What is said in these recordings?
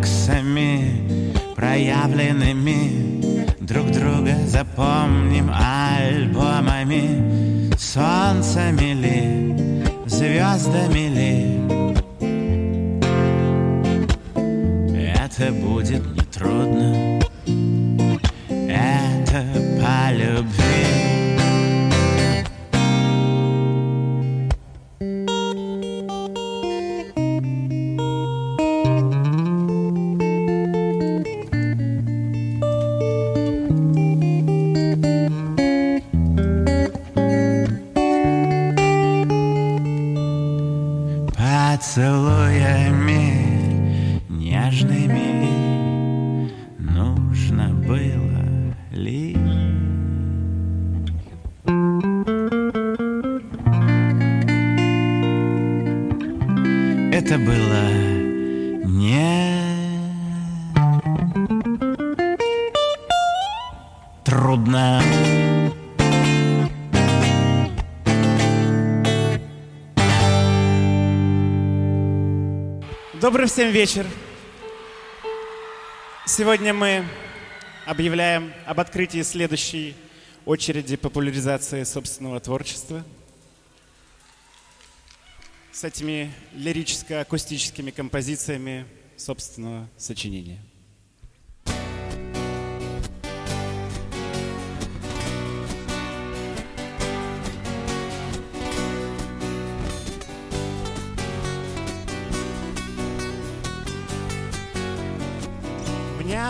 фотолюксами Проявленными. Друг друга Запомним альбомами. Солнцами ли, звездами ли? Это будет нетрудно. Это по любви всем вечер. Сегодня мы объявляем об открытии следующей очереди популяризации собственного творчества с этими лирическо-акустическими композициями собственного сочинения.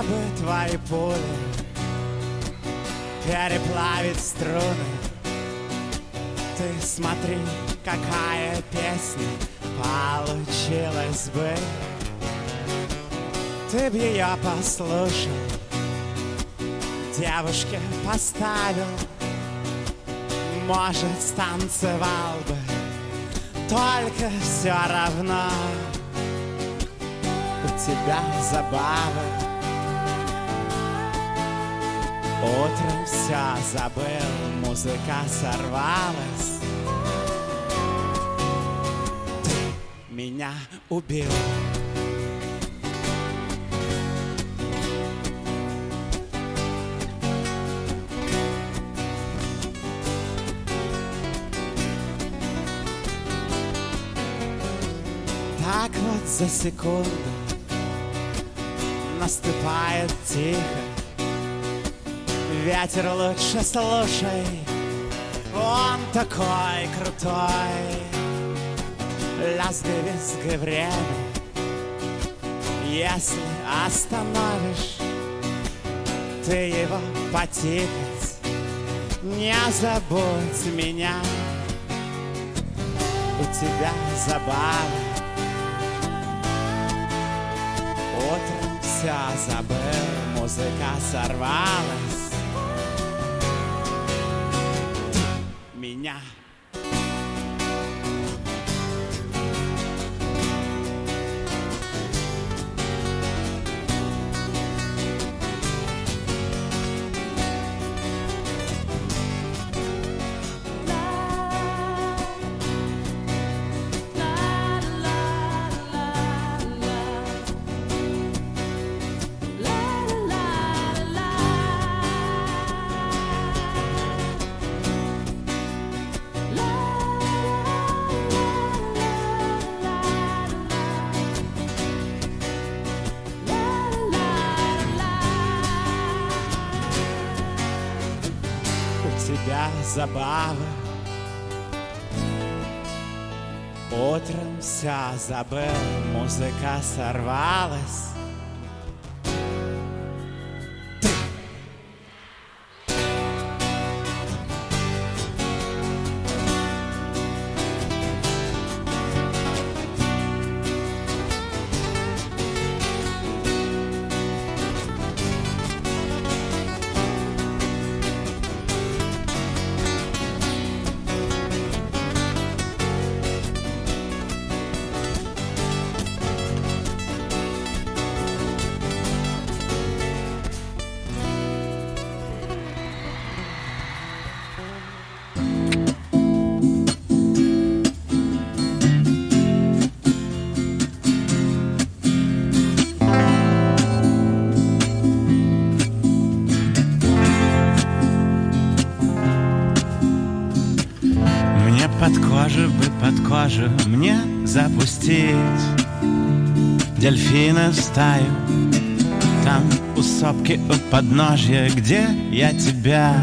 Мне бы твои пули переплавить струны. Ты смотри, какая песня получилась бы. Ты б ее послушал, девушке поставил, может, станцевал бы, только все равно у тебя забавы. Утром все забыл, музыка сорвалась. Ты меня убил. Так вот за секунду наступает тихо Ветер лучше слушай, он такой крутой. Лязгай, время, если остановишь, ты его потикать, не забудь меня. У тебя забава, утром все забыл, музыка сорвалась. Забавы Утром вся забыл, музыка сорвалась Дельфина в стаю Там у сопки у подножья Где я тебя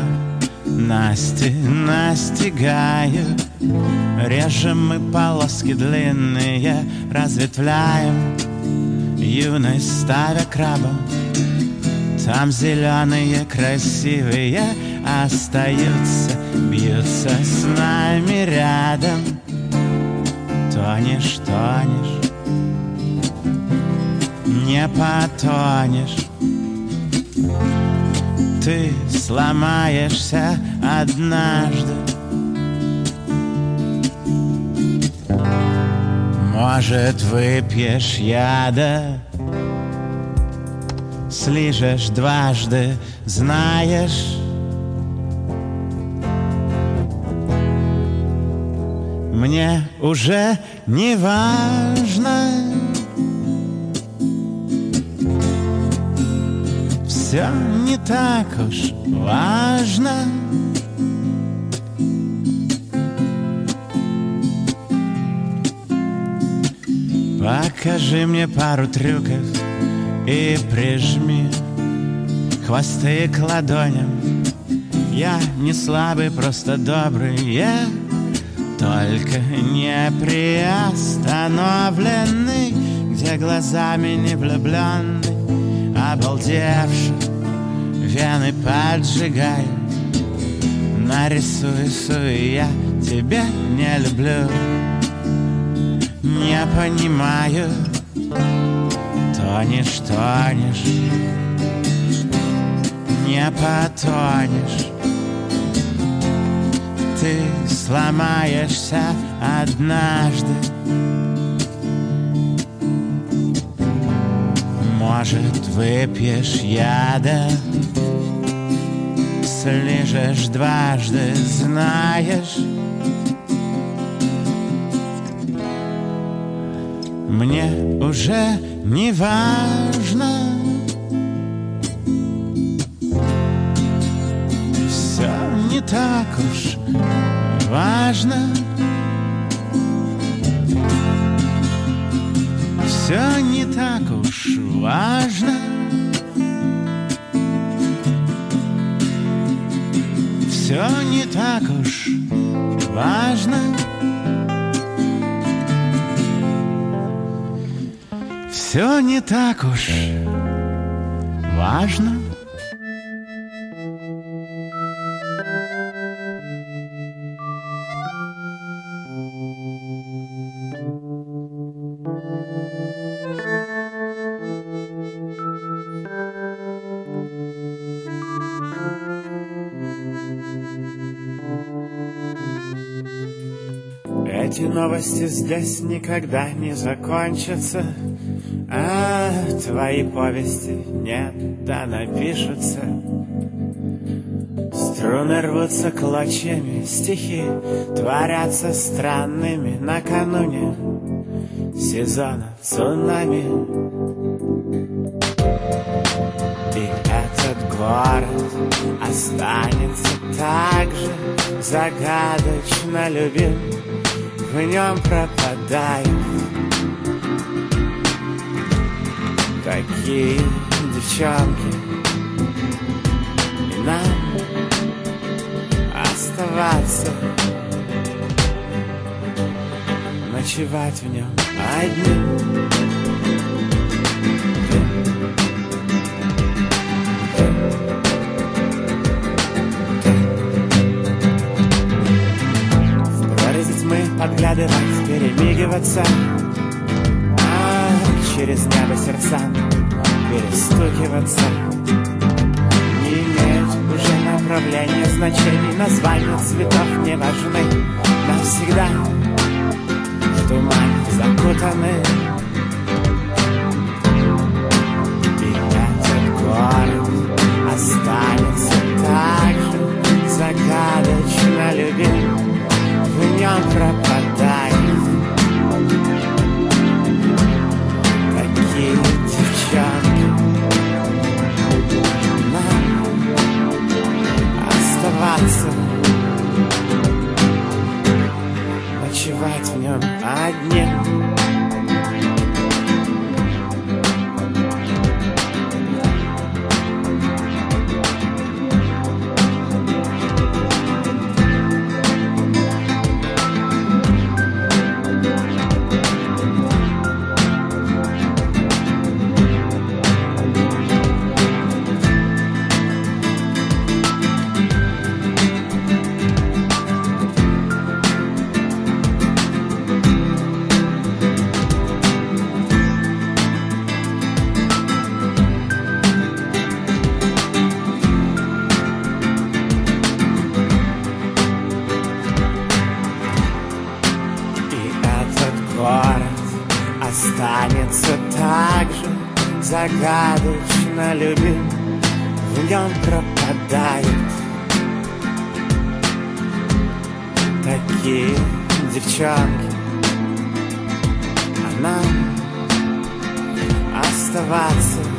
Насти, настигаю. Режем мы полоски длинные Разветвляем. Юность ставя крабом Там зеленые красивые Остаются, бьются с нами рядом. Тонешь, тонешь Не потонешь. Ты сломаешься однажды. Может, выпьешь яда? Слижешь дважды, знаешь? Мне уже не важно Все не так уж важно Покажи мне пару трюков и прижми хвосты к ладоням. Я не слабый, просто добрый, я только не приостановленный, где глазами не влюбленный, обалдевший, вены поджигаю. Нарисую, сую, я тебя не люблю, не понимаю, тонешь, тонешь, не потонешь. Ты сломаешься однажды Может, выпьешь яда Слежешь дважды, знаешь. Мне уже не важно. Все не так уж важно. Все не так уж важно. Все не так уж важно. Все не так уж важно Эти новости здесь никогда не закончатся, а твои повести нет, да напишутся. Струны рвутся клочьями, стихи творятся странными накануне сезона цунами. И этот город останется так же загадочно любим, в нем пропадают такие девчонки. И нам оставаться Ночевать в нем одним подглядывать, перемигиваться а Через небо сердцам перестукиваться. Не имеют уже направления, значений Названия цветов не важны Навсегда в туман закутаны. И этот город останется так же загадочно любим. В нем пропадает дня. Нем одним загадочно любим, в нем пропадают такие девчонки, а нам оставаться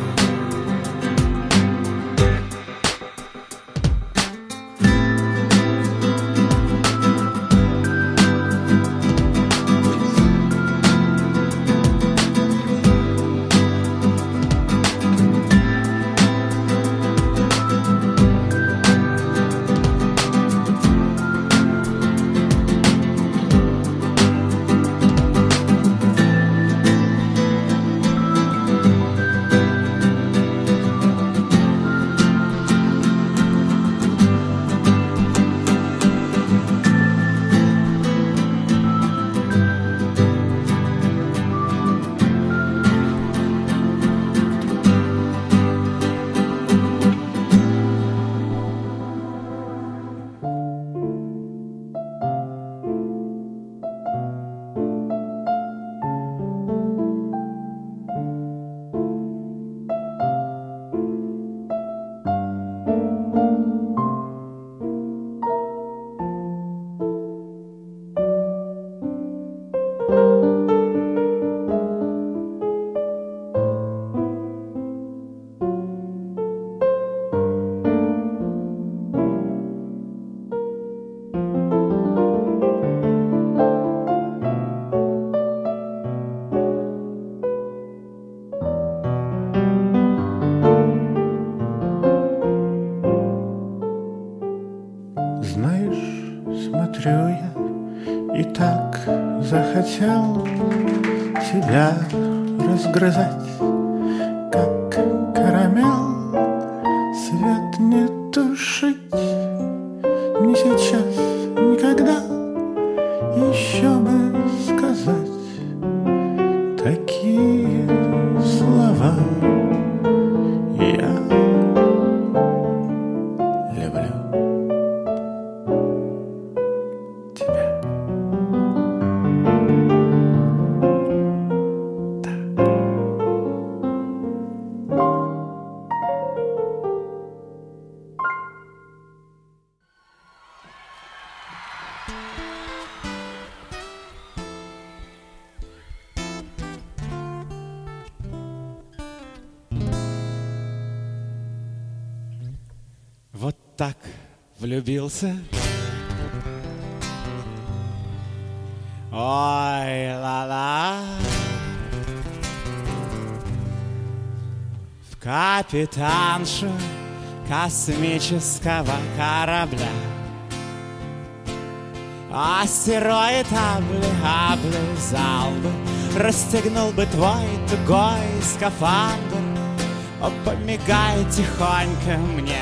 так влюбился. Ой, ла-ла. В капитаншу космического корабля. Астероид обли, облизал бы Расстегнул бы твой тугой скафандр помигай тихонько мне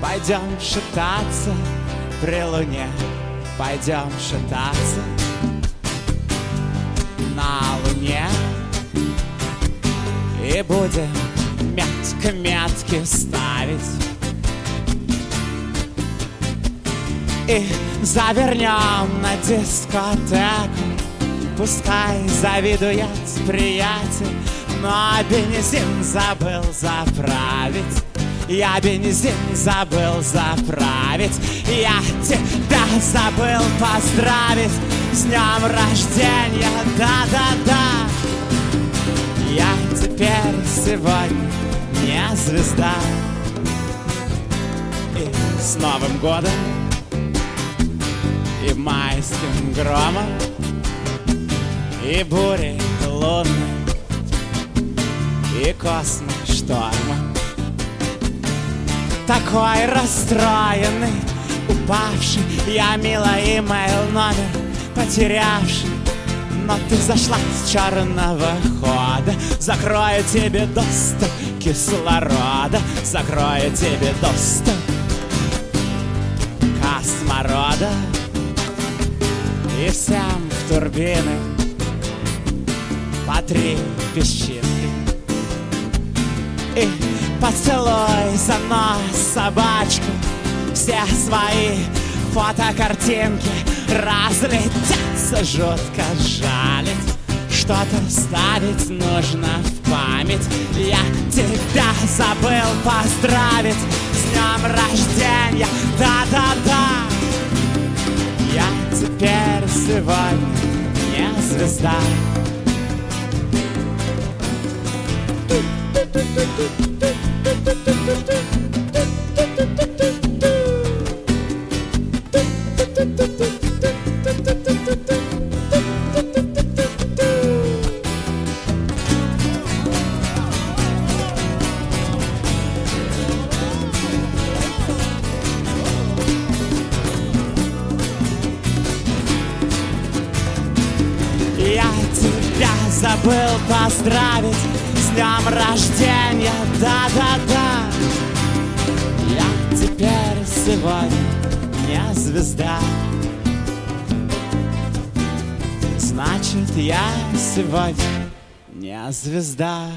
Пойдем шататься при луне Пойдем шататься на луне. И будем метко метки ставить. И завернем на дискотеку. Пускай завидует приятель Но бензин забыл заправить я бензин забыл заправить Я тебя забыл поздравить. С днем рождения, да-да-да. Я теперь сегодня не звезда. И с Новым годом И майским громом И бурей лунной И космоштормом такой расстроенный, упавший. Я мило имейл номер потерявший. Но ты зашла с черного хода. Закрою тебе доступ кислорода. Закрою тебе доступ косморода. И всем в турбины по три песчинки. И поцелуй за нос собачку Все свои фотокартинки разлетятся Жутко. Жалить что-то ставить нужно в память. Я тебя забыл поздравить с днем рождения. Да-да-да. Я теперь сегодня не звезда звезда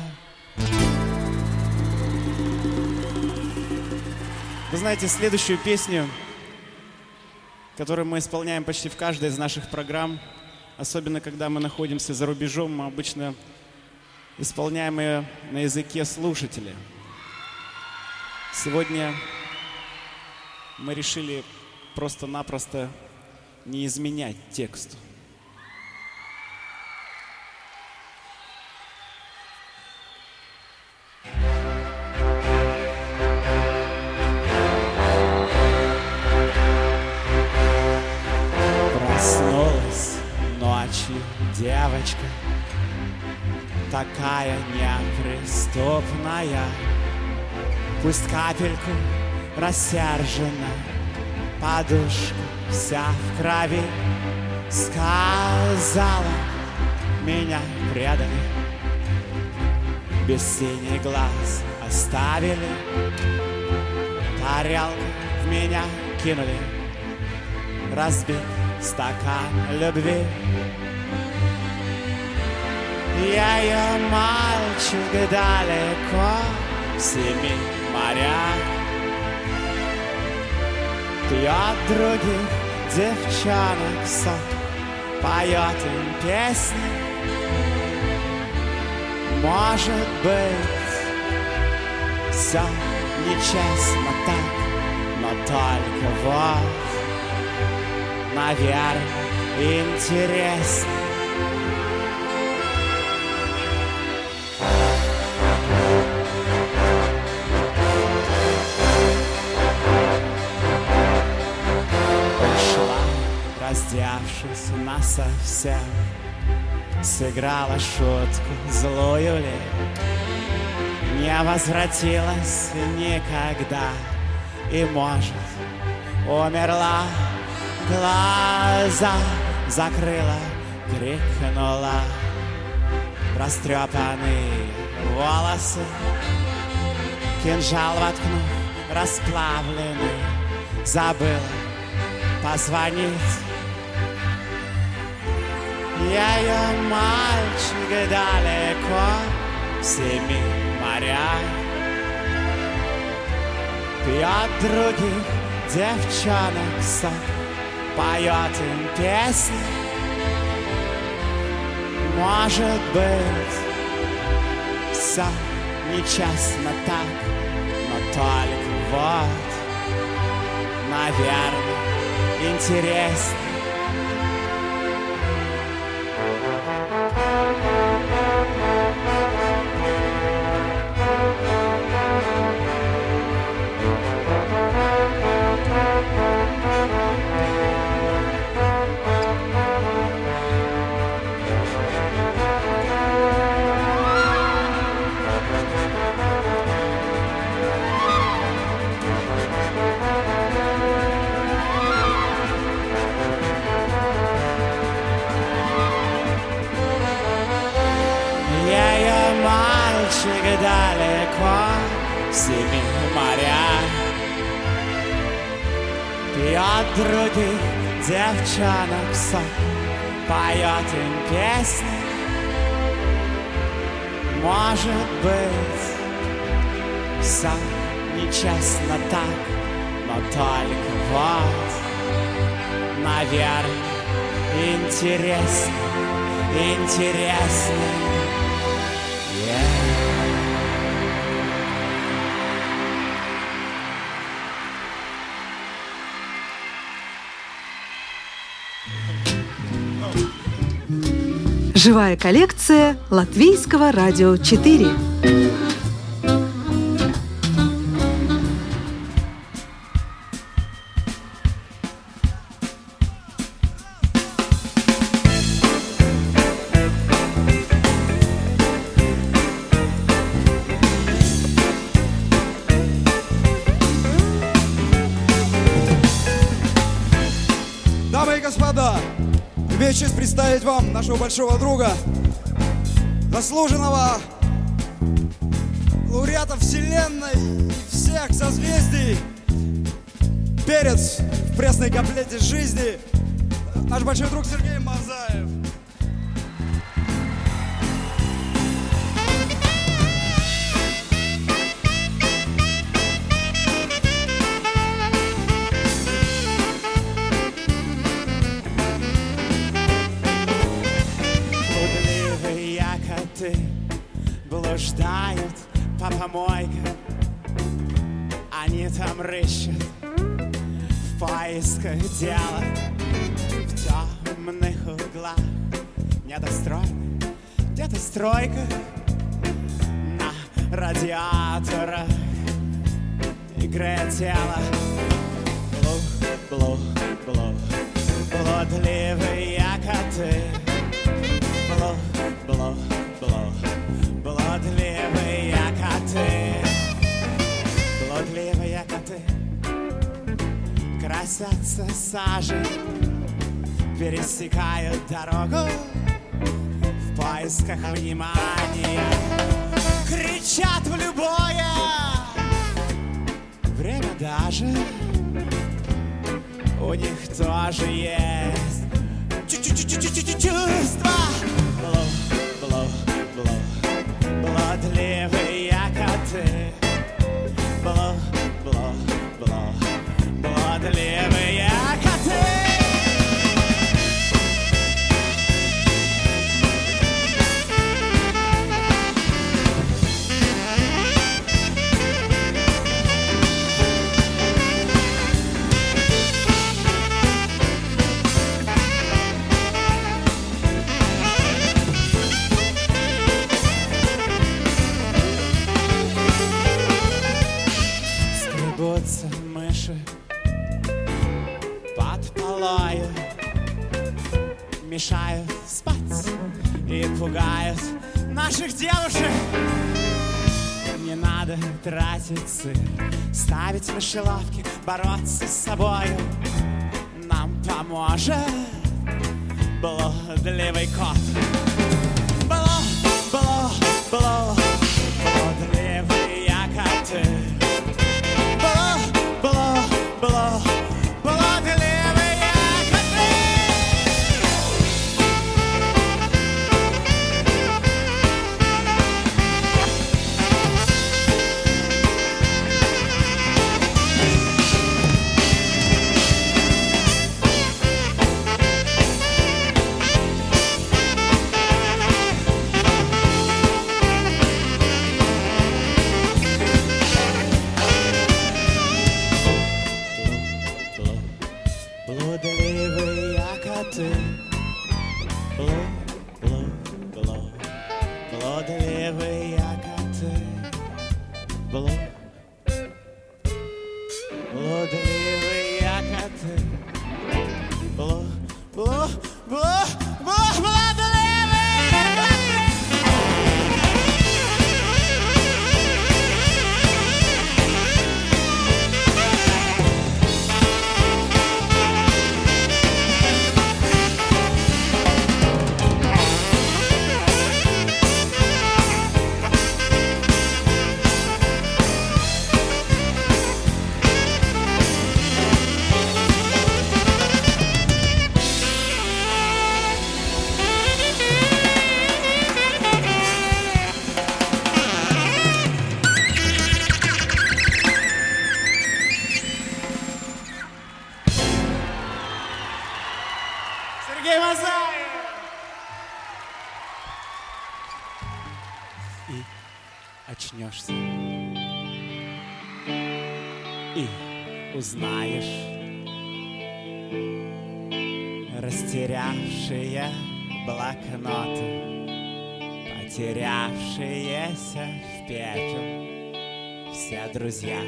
Вы знаете, следующую песню, которую мы исполняем почти в каждой из наших программ, особенно когда мы находимся за рубежом, мы обычно исполняем ее на языке слушателя. Сегодня мы решили просто-напросто не изменять тексту. Девочка Такая неприступная Пусть капельку рассержена Подушка вся в крови. Сказала, меня предали. Без синий глаз оставили. Тарелку в меня кинули. Разбит стакан любви Я ее мальчик далеко. В семи морях. Пьет других девчонок сок Поет им песни. Может быть Все нечестно так Но только вот. Наверное, интересно раздевшись насовсем Сыграла шутку злую ли? Не возвратилась никогда И, может, умерла. Глаза закрыла, крикнула. Растрепанные волосы Кинжал воткнув, расплавленный. Забыла позвонить Я ее мальчик далеко в семи морях Пьет других девчонок сок Поет им песни. Может быть Все нечестно так Но только вот Наверное, интересно в семи морях Пьет других девчонок сок Поет им песни Может быть Все нечестно так Но только вот Наверное, интересно Интересно Живая коллекция Латвийского радио 4. Вам нашего большого друга, заслуженного лауреата Вселенной и всех созвездий, перец в пресной комплете жизни, наш большой друг Сергей Мазаев. По помойкам Они там рыщут в поисках дела. В темных углах недостройка Где-то стройка на радиаторах. Играет тело. Блу, блу, блу Блудливые коты. Блу, блу, блу Красятся сажей. Пересекают дорогу В поисках внимания. Кричат в любое Время даже. У них тоже есть чувства ставить мышеловки, бороться с собою Нам поможет блудливый кот. Узнаешь растерявшие блокноты, потерявшиеся в пепел. Все друзья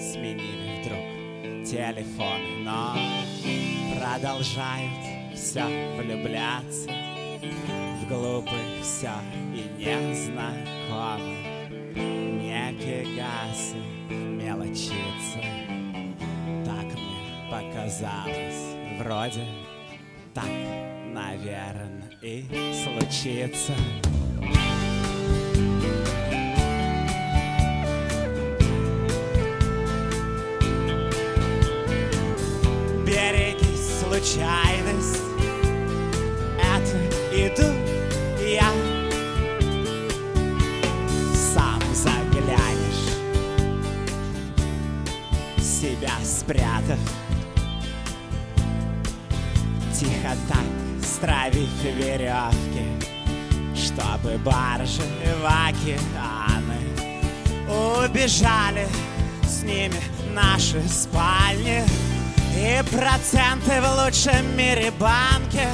сменили вдруг телефон, но продолжают все влюбляться в глупых все и незнакомых. Не пегасы, мелочиться, мне показалось, вроде так, наверное, и случится. Береги случайность, это иду я. Сам заглянешь, себя спрятав, тихо так стравив веревки, чтобы баржи в океаны убежали с ними наши спальни и проценты в лучшем мире банке.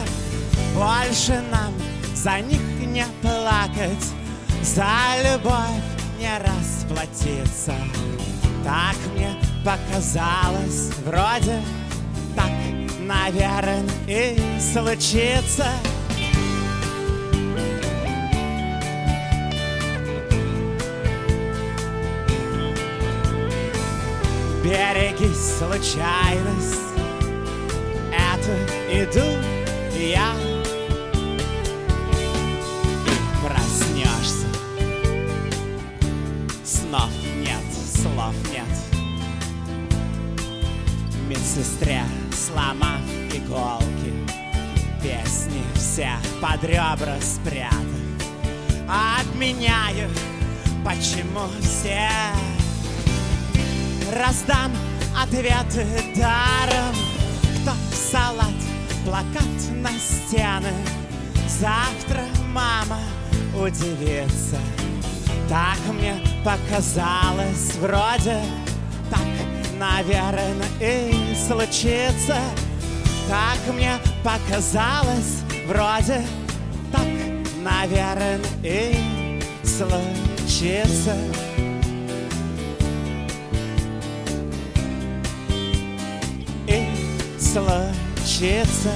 Больше нам за них не плакать, за любовь не расплатиться. Так мне показалось, вроде наверное, и случится. Береги случайность, это иду я. И проснешься, снов нет, слов нет. Медсестре сломав иголки, песни все под ребра спрятав. Обменяю, почему все? Раздам ответы даром. Кто в салат, плакат на стены? Завтра мама удивится. Так мне показалось вроде наверное, и случится Так мне показалось вроде Так, наверное, и случится и случится.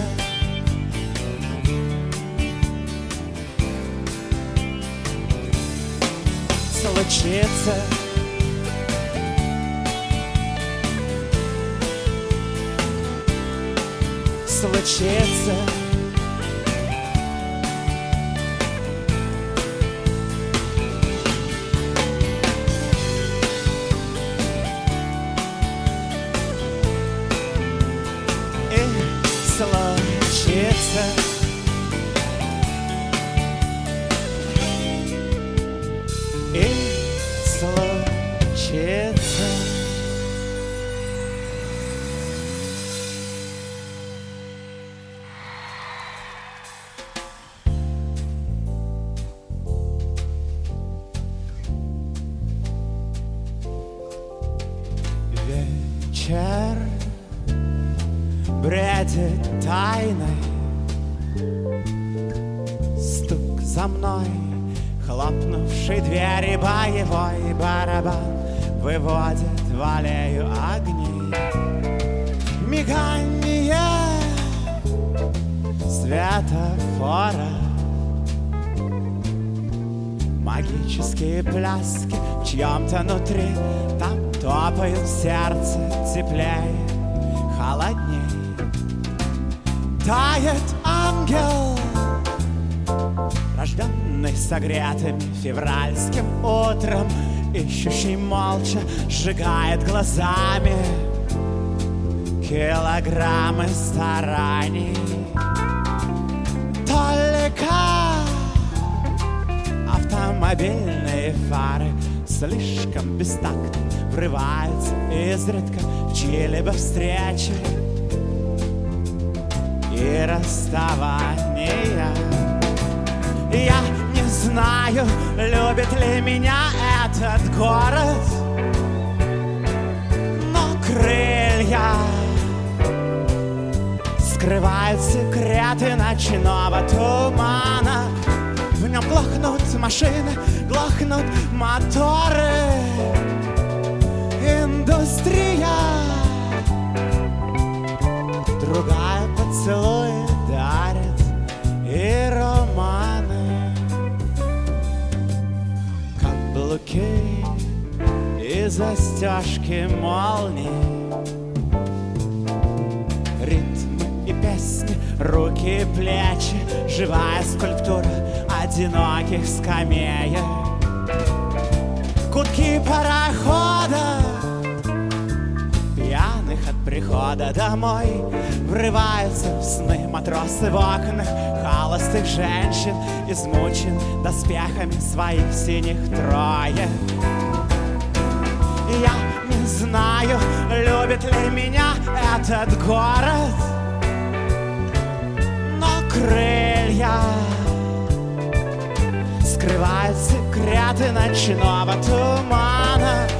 Случится. Случится. Вечер бредит тайной. Стук за мной, хлопнувший двери боевой барабан Выводит в аллею огней Мигание светофора. Магические пляски в чьем-то внутри. Там топают сердце теплее, холодней Тает ангел Рожденный согретым февральским утром. Ищущий молча сжигает глазами Килограммы стараний. Только Автомобильные фары слишком бестактно Врываются изредка в чьи-либо встречи. И расставания Я не знаю, любит ли меня этот город Но крылья Скрывают секреты ночного тумана. В нем глохнут машины, глохнут моторы Индустрия. Другая поцелуи дарит и романы. Каблуки и застежки молний. Ритмы и песни, руки и плечи Живая скульптура одиноких скамеек. Кутки парохода прихода домой. Врываются в сны матросы в окнах Холостых женщин измучен доспехами своих синих троек. Я не знаю, любит ли меня этот город Но крылья Скрывают секреты ночного тумана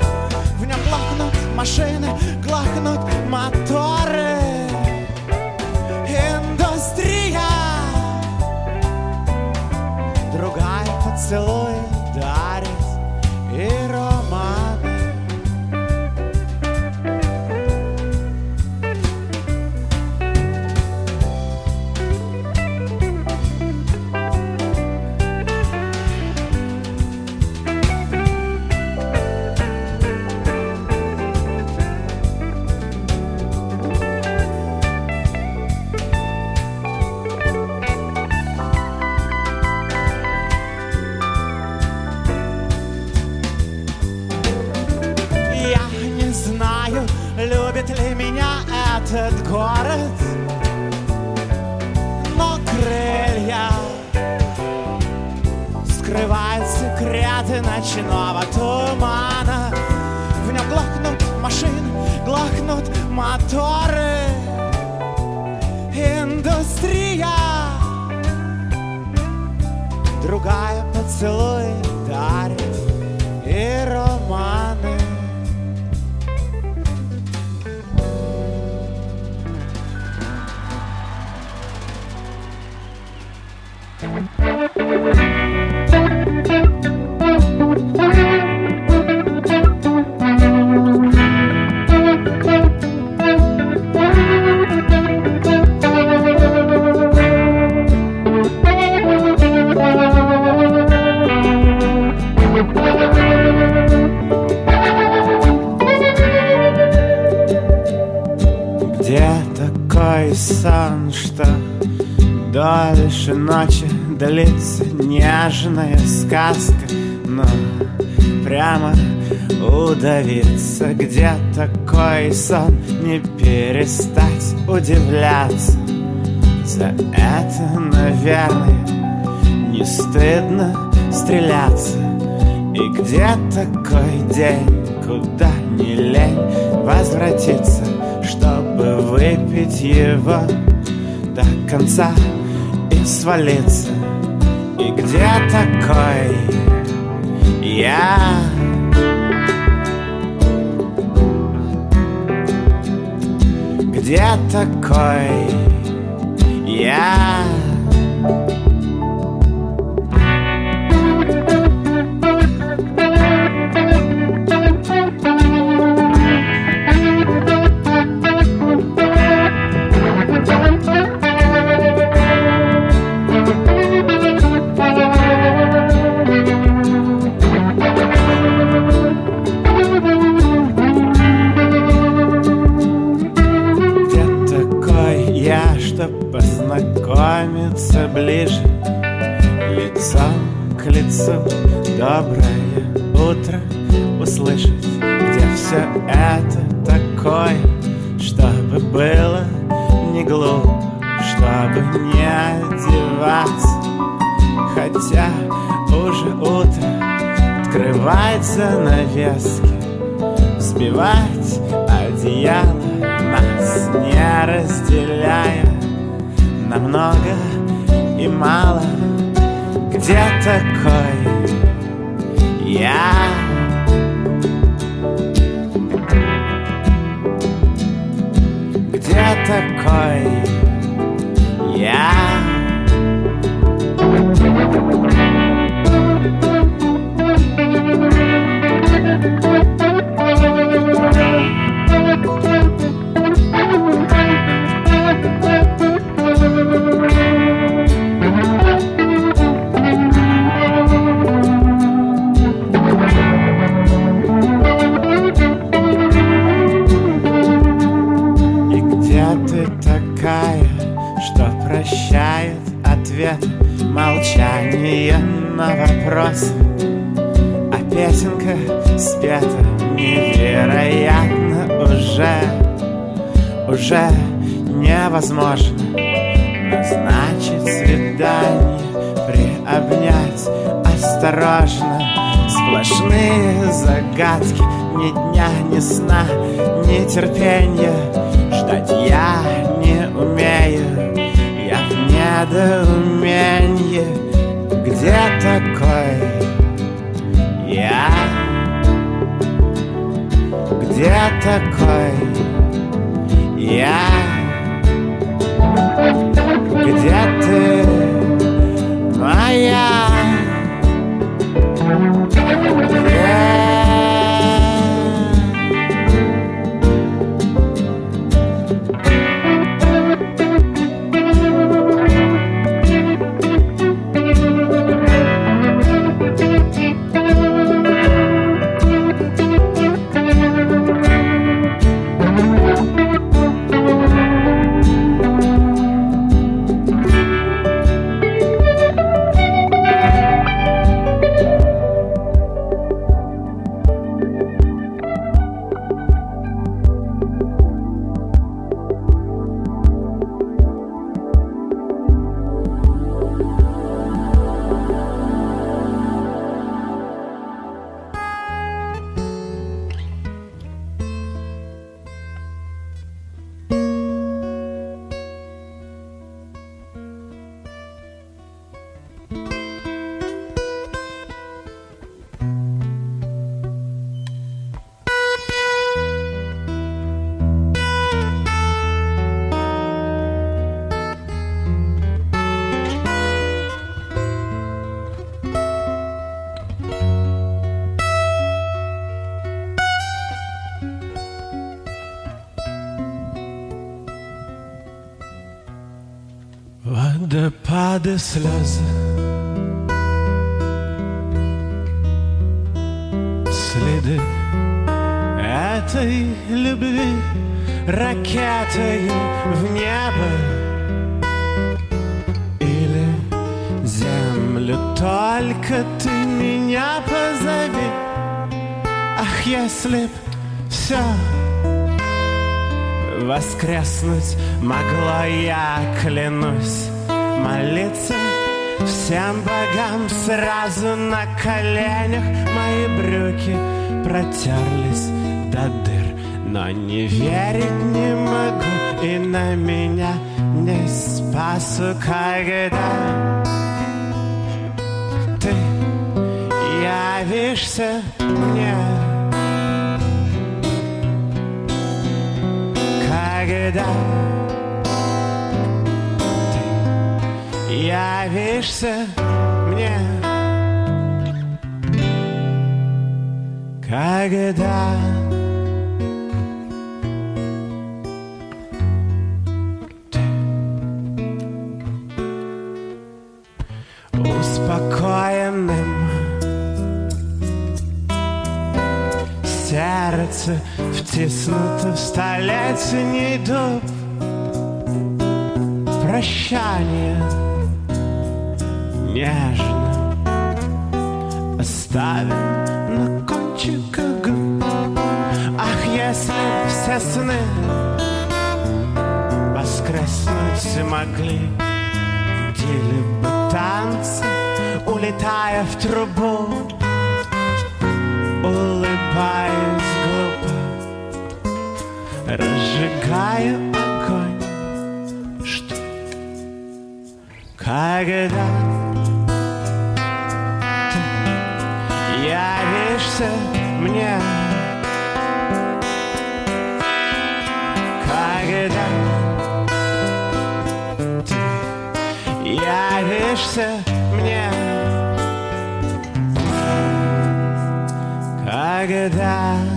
машины, глохнут моторы. Индустрия Другая поцелуй длится нежная сказка Но прямо удавиться Где такой сон? Не перестать удивляться. За это, наверное, не стыдно стреляться. И где такой день, куда не лень возвратиться Чтобы выпить его до конца и свалиться где такой я? Где такой я такая, что прощает ответ. Молчание на вопрос. А песенка спета невероятно уже Уже невозможно Назначить свидание, приобнять осторожно. Сплошные загадки, ни дня, ни сна, ни терпенья Ждать я умею, я в недоумении Где такой я? Где такой я? Где ты, моя? Водопады слез Следы этой любви Ракетой в небо Или Молю, только ты меня позови. Ах, если б все Воскреснуть могла я, клянусь Молиться всем богам сразу на коленях Мои брюки протерлись до дыр Но не верить не могу и на меня не спасу, когда ты явишься мне. Когда явишься мне. Когда? Успокоенным Сердце втиснуто в столетний дуб Прощание нежно Оставим на кончиках губ Ах, если все сны Воскреснуть могли Дили бы танцы, улетая в трубу Улыбаясь глупо Разжигая огонь Что? Когда явишься мне. Когда явишься мне. Когда